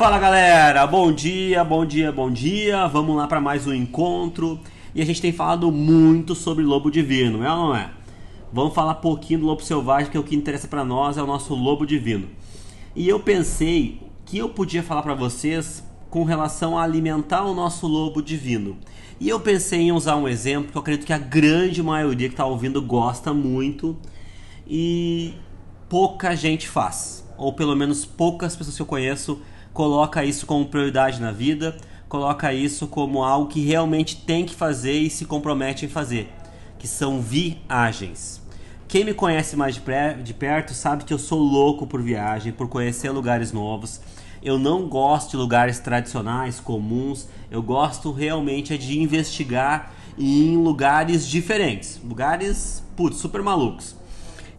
Fala galera, bom dia, bom dia, bom dia. Vamos lá para mais um encontro. E a gente tem falado muito sobre lobo divino, é ou não é? Vamos falar um pouquinho do lobo selvagem, que é o que interessa para nós, é o nosso lobo divino. E eu pensei que eu podia falar para vocês com relação a alimentar o nosso lobo divino. E eu pensei em usar um exemplo que eu acredito que a grande maioria que está ouvindo gosta muito e pouca gente faz, ou pelo menos poucas pessoas que eu conheço coloca isso como prioridade na vida, coloca isso como algo que realmente tem que fazer e se compromete em fazer, que são viagens. Quem me conhece mais de, de perto sabe que eu sou louco por viagem, por conhecer lugares novos. Eu não gosto de lugares tradicionais, comuns. Eu gosto realmente de investigar em lugares diferentes, lugares putz, super malucos.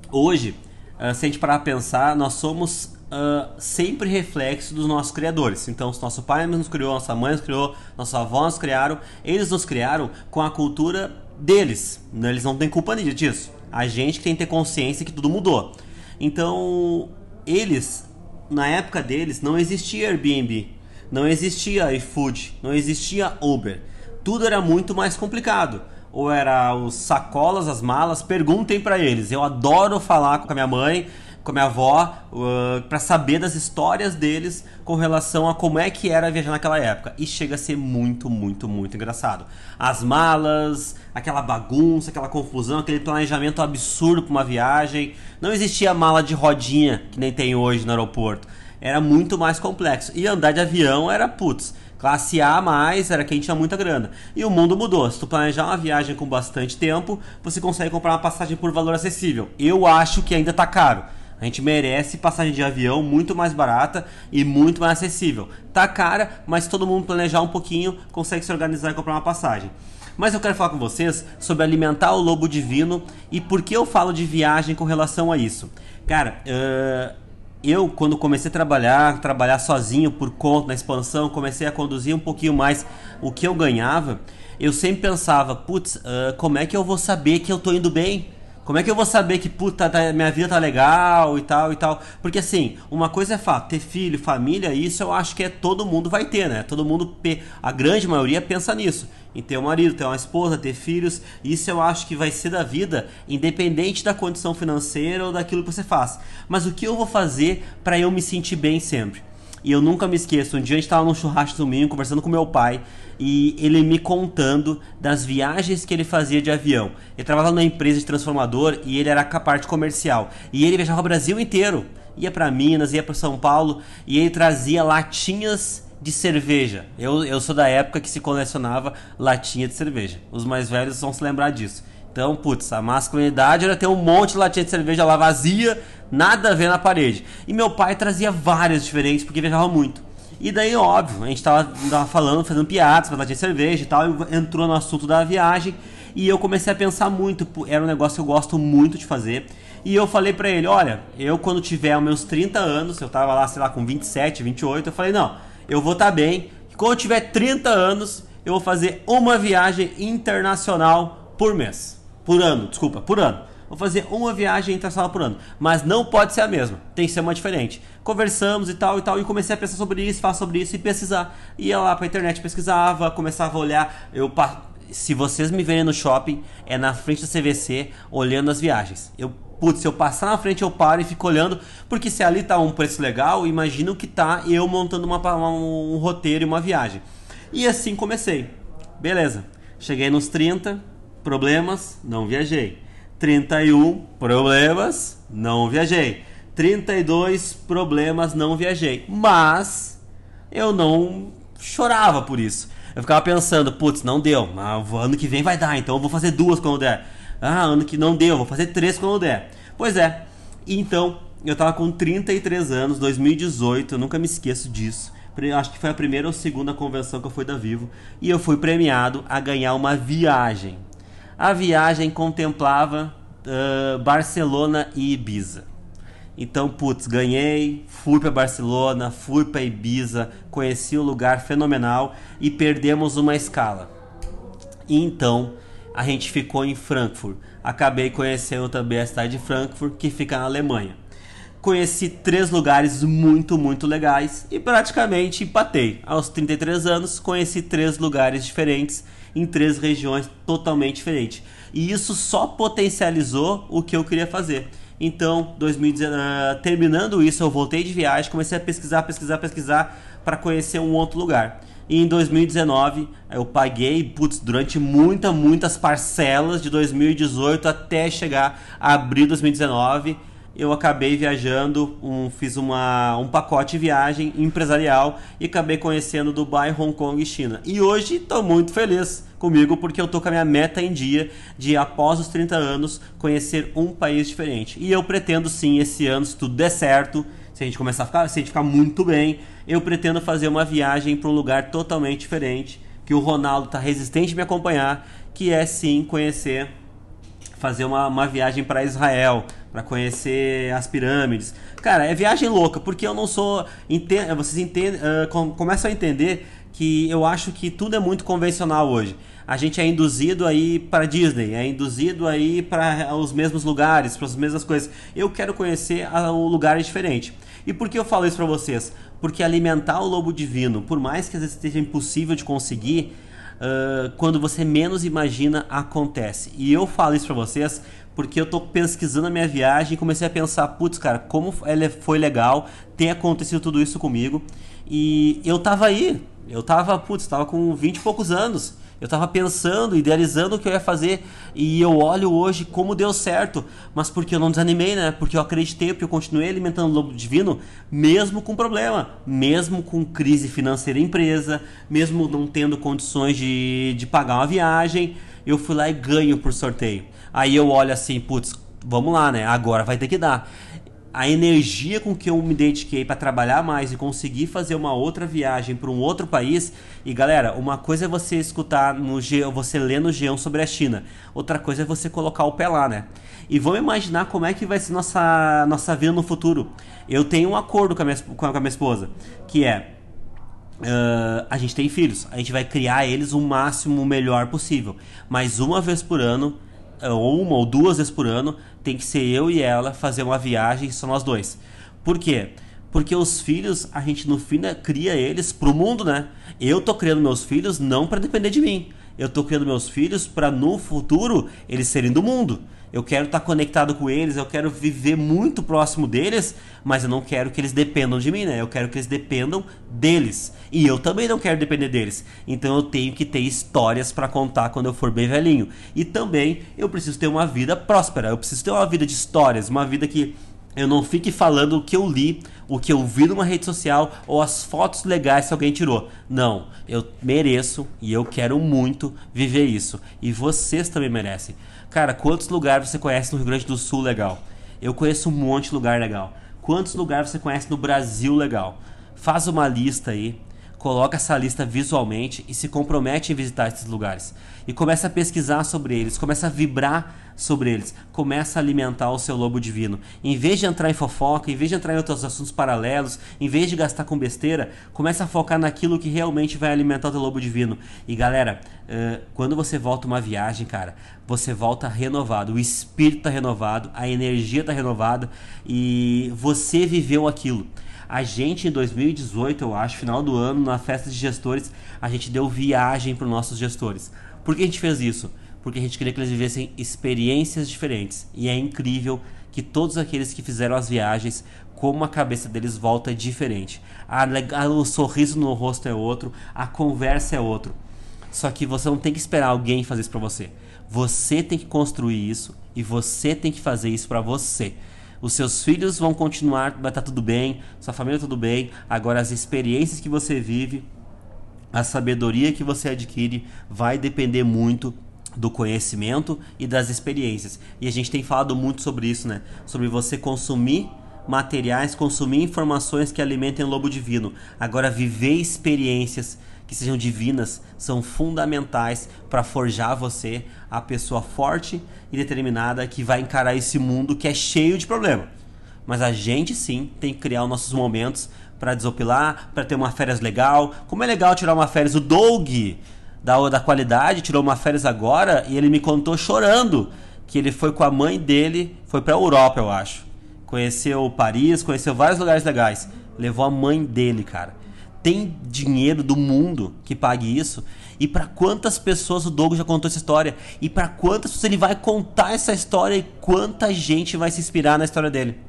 Hoje, eh, se a gente parar a pensar, nós somos uh, sempre reflexo dos nossos criadores. Então, se nosso pai nos criou, nossa mãe nos criou, nossos avós nos criaram, eles nos criaram com a cultura deles. Né? Eles não têm culpa disso. A gente que tem que ter consciência que tudo mudou. Então, eles, na época deles, não existia Airbnb, não existia iFood, não existia Uber. Tudo era muito mais complicado ou era os sacolas, as malas, perguntem para eles. Eu adoro falar com a minha mãe, com a minha avó uh, para saber das histórias deles com relação a como é que era viajar naquela época. E chega a ser muito, muito, muito engraçado. As malas, aquela bagunça, aquela confusão, aquele planejamento absurdo para uma viagem. Não existia mala de rodinha que nem tem hoje no aeroporto. Era muito mais complexo. E andar de avião era putz. Classe A mais era quem tinha muita grana. E o mundo mudou. Se tu planejar uma viagem com bastante tempo, você consegue comprar uma passagem por valor acessível. Eu acho que ainda tá caro. A gente merece passagem de avião muito mais barata e muito mais acessível. Tá cara, mas todo mundo planejar um pouquinho consegue se organizar e comprar uma passagem. Mas eu quero falar com vocês sobre alimentar o lobo divino e por que eu falo de viagem com relação a isso. Cara, uh, eu quando comecei a trabalhar, trabalhar sozinho por conta na expansão, comecei a conduzir um pouquinho mais o que eu ganhava. Eu sempre pensava, putz, uh, como é que eu vou saber que eu tô indo bem? Como é que eu vou saber que, puta, tá, minha vida tá legal e tal e tal? Porque assim, uma coisa é fato, ter filho, família, isso eu acho que é todo mundo vai ter, né? Todo mundo, a grande maioria pensa nisso. Em ter um marido, ter uma esposa, ter filhos. Isso eu acho que vai ser da vida, independente da condição financeira ou daquilo que você faz. Mas o que eu vou fazer para eu me sentir bem sempre? E eu nunca me esqueço, um dia a gente estava num churrasco domingo conversando com meu pai e ele me contando das viagens que ele fazia de avião. Ele trabalhava numa empresa de transformador e ele era a parte comercial. E ele viajava o Brasil inteiro. Ia para Minas, ia para São Paulo e ele trazia latinhas de cerveja. Eu, eu sou da época que se colecionava latinha de cerveja. Os mais velhos vão se lembrar disso. Então, putz, a masculinidade era ter um monte de latinha de cerveja lá vazia, nada a ver na parede. E meu pai trazia várias diferentes porque viajava muito. E daí, óbvio, a gente tava, tava falando, fazendo piadas, latinha de cerveja e tal, e entrou no assunto da viagem. E eu comecei a pensar muito, era um negócio que eu gosto muito de fazer. E eu falei para ele, olha, eu quando tiver meus 30 anos, eu tava lá, sei lá, com 27, 28, eu falei, não, eu vou estar tá bem. Quando eu tiver 30 anos, eu vou fazer uma viagem internacional por mês por ano, desculpa, por ano. Vou fazer uma viagem internacional por ano, mas não pode ser a mesma, tem que ser uma diferente. Conversamos e tal e tal, e comecei a pensar sobre isso, falar sobre isso e pesquisar. Ia lá pra internet, pesquisava, começava a olhar. Eu se vocês me verem no shopping, é na frente da CVC, olhando as viagens. Eu, putz, se eu passar na frente, eu paro e fico olhando, porque se ali tá um preço legal, imagino que tá eu montando uma, uma, um roteiro e uma viagem. E assim comecei. Beleza. Cheguei nos 30, problemas, não viajei. 31 problemas, não viajei. 32 problemas, não viajei. Mas eu não chorava por isso. Eu ficava pensando, putz, não deu. Mas ano que vem vai dar, então eu vou fazer duas quando der. Ah, ano que não deu, vou fazer três quando der. Pois é. Então, eu tava com 33 anos, 2018, eu nunca me esqueço disso. Acho que foi a primeira ou segunda convenção que eu fui da Vivo. E eu fui premiado a ganhar uma viagem a viagem contemplava uh, Barcelona e Ibiza. Então, putz, ganhei, fui para Barcelona, fui para Ibiza, conheci o lugar fenomenal e perdemos uma escala. Então, a gente ficou em Frankfurt. Acabei conhecendo também a cidade de Frankfurt, que fica na Alemanha. Conheci três lugares muito, muito legais e praticamente empatei. Aos 33 anos, conheci três lugares diferentes em três regiões totalmente diferentes. E isso só potencializou o que eu queria fazer. Então, 2019, uh, terminando isso, eu voltei de viagem, comecei a pesquisar, pesquisar, pesquisar para conhecer um outro lugar. E em 2019 eu paguei, putz, durante muitas, muitas parcelas de 2018 até chegar a abril de 2019 eu acabei viajando, um, fiz uma, um pacote de viagem empresarial e acabei conhecendo Dubai, Hong Kong e China. E hoje estou muito feliz comigo porque eu tô com a minha meta em dia de após os 30 anos conhecer um país diferente. E eu pretendo sim esse ano, se tudo der certo, se a gente começar a ficar, se a gente ficar muito bem, eu pretendo fazer uma viagem para um lugar totalmente diferente, que o Ronaldo está resistente a me acompanhar, que é sim conhecer fazer uma, uma viagem para Israel, para conhecer as pirâmides. Cara, é viagem louca, porque eu não sou. Vocês entendem, uh, começam a entender que eu acho que tudo é muito convencional hoje. A gente é induzido aí para Disney, é induzido aí para os mesmos lugares, para as mesmas coisas. Eu quero conhecer um lugar diferente. E por que eu falo isso para vocês? Porque alimentar o lobo divino, por mais que às vezes seja impossível de conseguir, uh, quando você menos imagina, acontece. E eu falo isso para vocês porque eu tô pesquisando a minha viagem e comecei a pensar, putz, cara, como ela foi legal ter acontecido tudo isso comigo. E eu tava aí, eu tava, putz, tava com 20 e poucos anos. Eu tava pensando, idealizando o que eu ia fazer e eu olho hoje como deu certo, mas porque eu não desanimei, né? Porque eu acreditei, porque eu continuei alimentando o lobo divino, mesmo com problema, mesmo com crise financeira em empresa, mesmo não tendo condições de, de pagar uma viagem, eu fui lá e ganho por sorteio. Aí eu olho assim, putz, vamos lá, né? Agora vai ter que dar a energia com que eu me dediquei para trabalhar mais e conseguir fazer uma outra viagem para um outro país. E galera, uma coisa é você escutar no G, você ler no G1 sobre a China, outra coisa é você colocar o pé lá, né? E vamos imaginar como é que vai ser nossa nossa vida no futuro. Eu tenho um acordo com a minha, com a minha esposa, que é Uh, a gente tem filhos, a gente vai criar eles o máximo o melhor possível. Mas uma vez por ano ou uma ou duas vezes por ano, tem que ser eu e ela fazer uma viagem, só nós dois. Por quê? Porque os filhos, a gente no fim né, cria eles pro mundo, né? Eu tô criando meus filhos não para depender de mim. Eu tô criando meus filhos para no futuro eles serem do mundo eu quero estar tá conectado com eles, eu quero viver muito próximo deles, mas eu não quero que eles dependam de mim, né? Eu quero que eles dependam deles. E eu também não quero depender deles. Então eu tenho que ter histórias para contar quando eu for bem velhinho. E também eu preciso ter uma vida próspera. Eu preciso ter uma vida de histórias, uma vida que eu não fique falando o que eu li, o que eu vi numa rede social ou as fotos legais que alguém tirou. Não, eu mereço e eu quero muito viver isso. E vocês também merecem. Cara, quantos lugares você conhece no Rio Grande do Sul legal? Eu conheço um monte de lugar legal. Quantos lugares você conhece no Brasil legal? Faz uma lista aí coloca essa lista visualmente e se compromete em visitar esses lugares. E começa a pesquisar sobre eles, começa a vibrar sobre eles, começa a alimentar o seu lobo divino. Em vez de entrar em fofoca, em vez de entrar em outros assuntos paralelos, em vez de gastar com besteira, começa a focar naquilo que realmente vai alimentar o teu lobo divino. E galera, uh, quando você volta uma viagem, cara, você volta renovado, o espírito está renovado, a energia está renovada e você viveu aquilo. A gente em 2018, eu acho, final do ano, na festa de gestores, a gente deu viagem para os nossos gestores. Por que a gente fez isso? Porque a gente queria que eles vivessem experiências diferentes. E é incrível que todos aqueles que fizeram as viagens, como a cabeça deles volta diferente. A, a, o sorriso no rosto é outro, a conversa é outro. Só que você não tem que esperar alguém fazer isso para você. Você tem que construir isso e você tem que fazer isso para você. Os seus filhos vão continuar, vai estar tudo bem, sua família tudo bem. Agora as experiências que você vive, a sabedoria que você adquire vai depender muito do conhecimento e das experiências. E a gente tem falado muito sobre isso, né? Sobre você consumir materiais, consumir informações que alimentem o lobo divino. Agora viver experiências que sejam divinas são fundamentais para forjar você a pessoa forte e determinada que vai encarar esse mundo que é cheio de problema. Mas a gente sim tem que criar os nossos momentos para desopilar, para ter uma férias legal. Como é legal tirar uma férias. O Doug da, da qualidade, tirou uma férias agora e ele me contou chorando que ele foi com a mãe dele, foi pra Europa, eu acho. Conheceu Paris, conheceu vários lugares legais. Levou a mãe dele, cara. Tem dinheiro do mundo que pague isso? E para quantas pessoas o Douglas já contou essa história? E para quantas pessoas ele vai contar essa história e quanta gente vai se inspirar na história dele?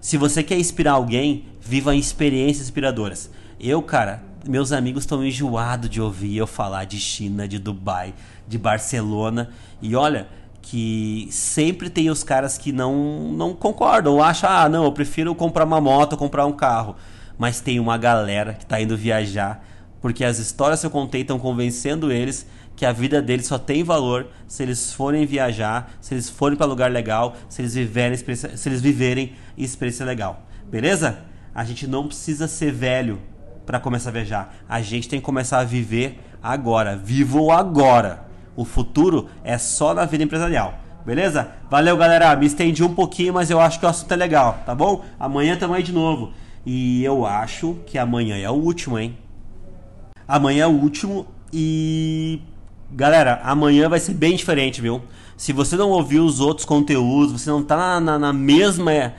Se você quer inspirar alguém, viva experiências inspiradoras. Eu, cara, meus amigos estão enjoados de ouvir eu falar de China, de Dubai, de Barcelona. E olha, que sempre tem os caras que não, não concordam, acham, ah, não, eu prefiro comprar uma moto, comprar um carro. Mas tem uma galera que está indo viajar, porque as histórias que eu contei estão convencendo eles que a vida deles só tem valor se eles forem viajar, se eles forem para lugar legal, se eles viverem, se eles viverem experiência legal. Beleza? A gente não precisa ser velho para começar a viajar. A gente tem que começar a viver agora. Vivo agora. O futuro é só na vida empresarial. Beleza? Valeu, galera. Me estendi um pouquinho, mas eu acho que o assunto é legal, tá bom? Amanhã tamo aí de novo. E eu acho que amanhã é o último, hein? Amanhã é o último e. Galera, amanhã vai ser bem diferente, viu? Se você não ouviu os outros conteúdos, você não tá na, na, na mesma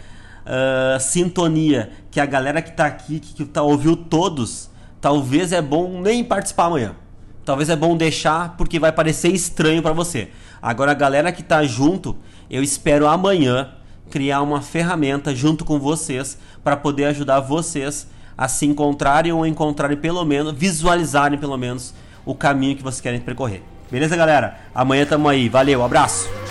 uh, sintonia que a galera que tá aqui, que, que tá, ouviu todos, talvez é bom nem participar amanhã talvez é bom deixar porque vai parecer estranho para você. Agora a galera que tá junto, eu espero amanhã criar uma ferramenta junto com vocês para poder ajudar vocês a se encontrarem ou encontrarem pelo menos, visualizarem pelo menos o caminho que vocês querem percorrer. Beleza, galera? Amanhã tamo aí. Valeu, abraço.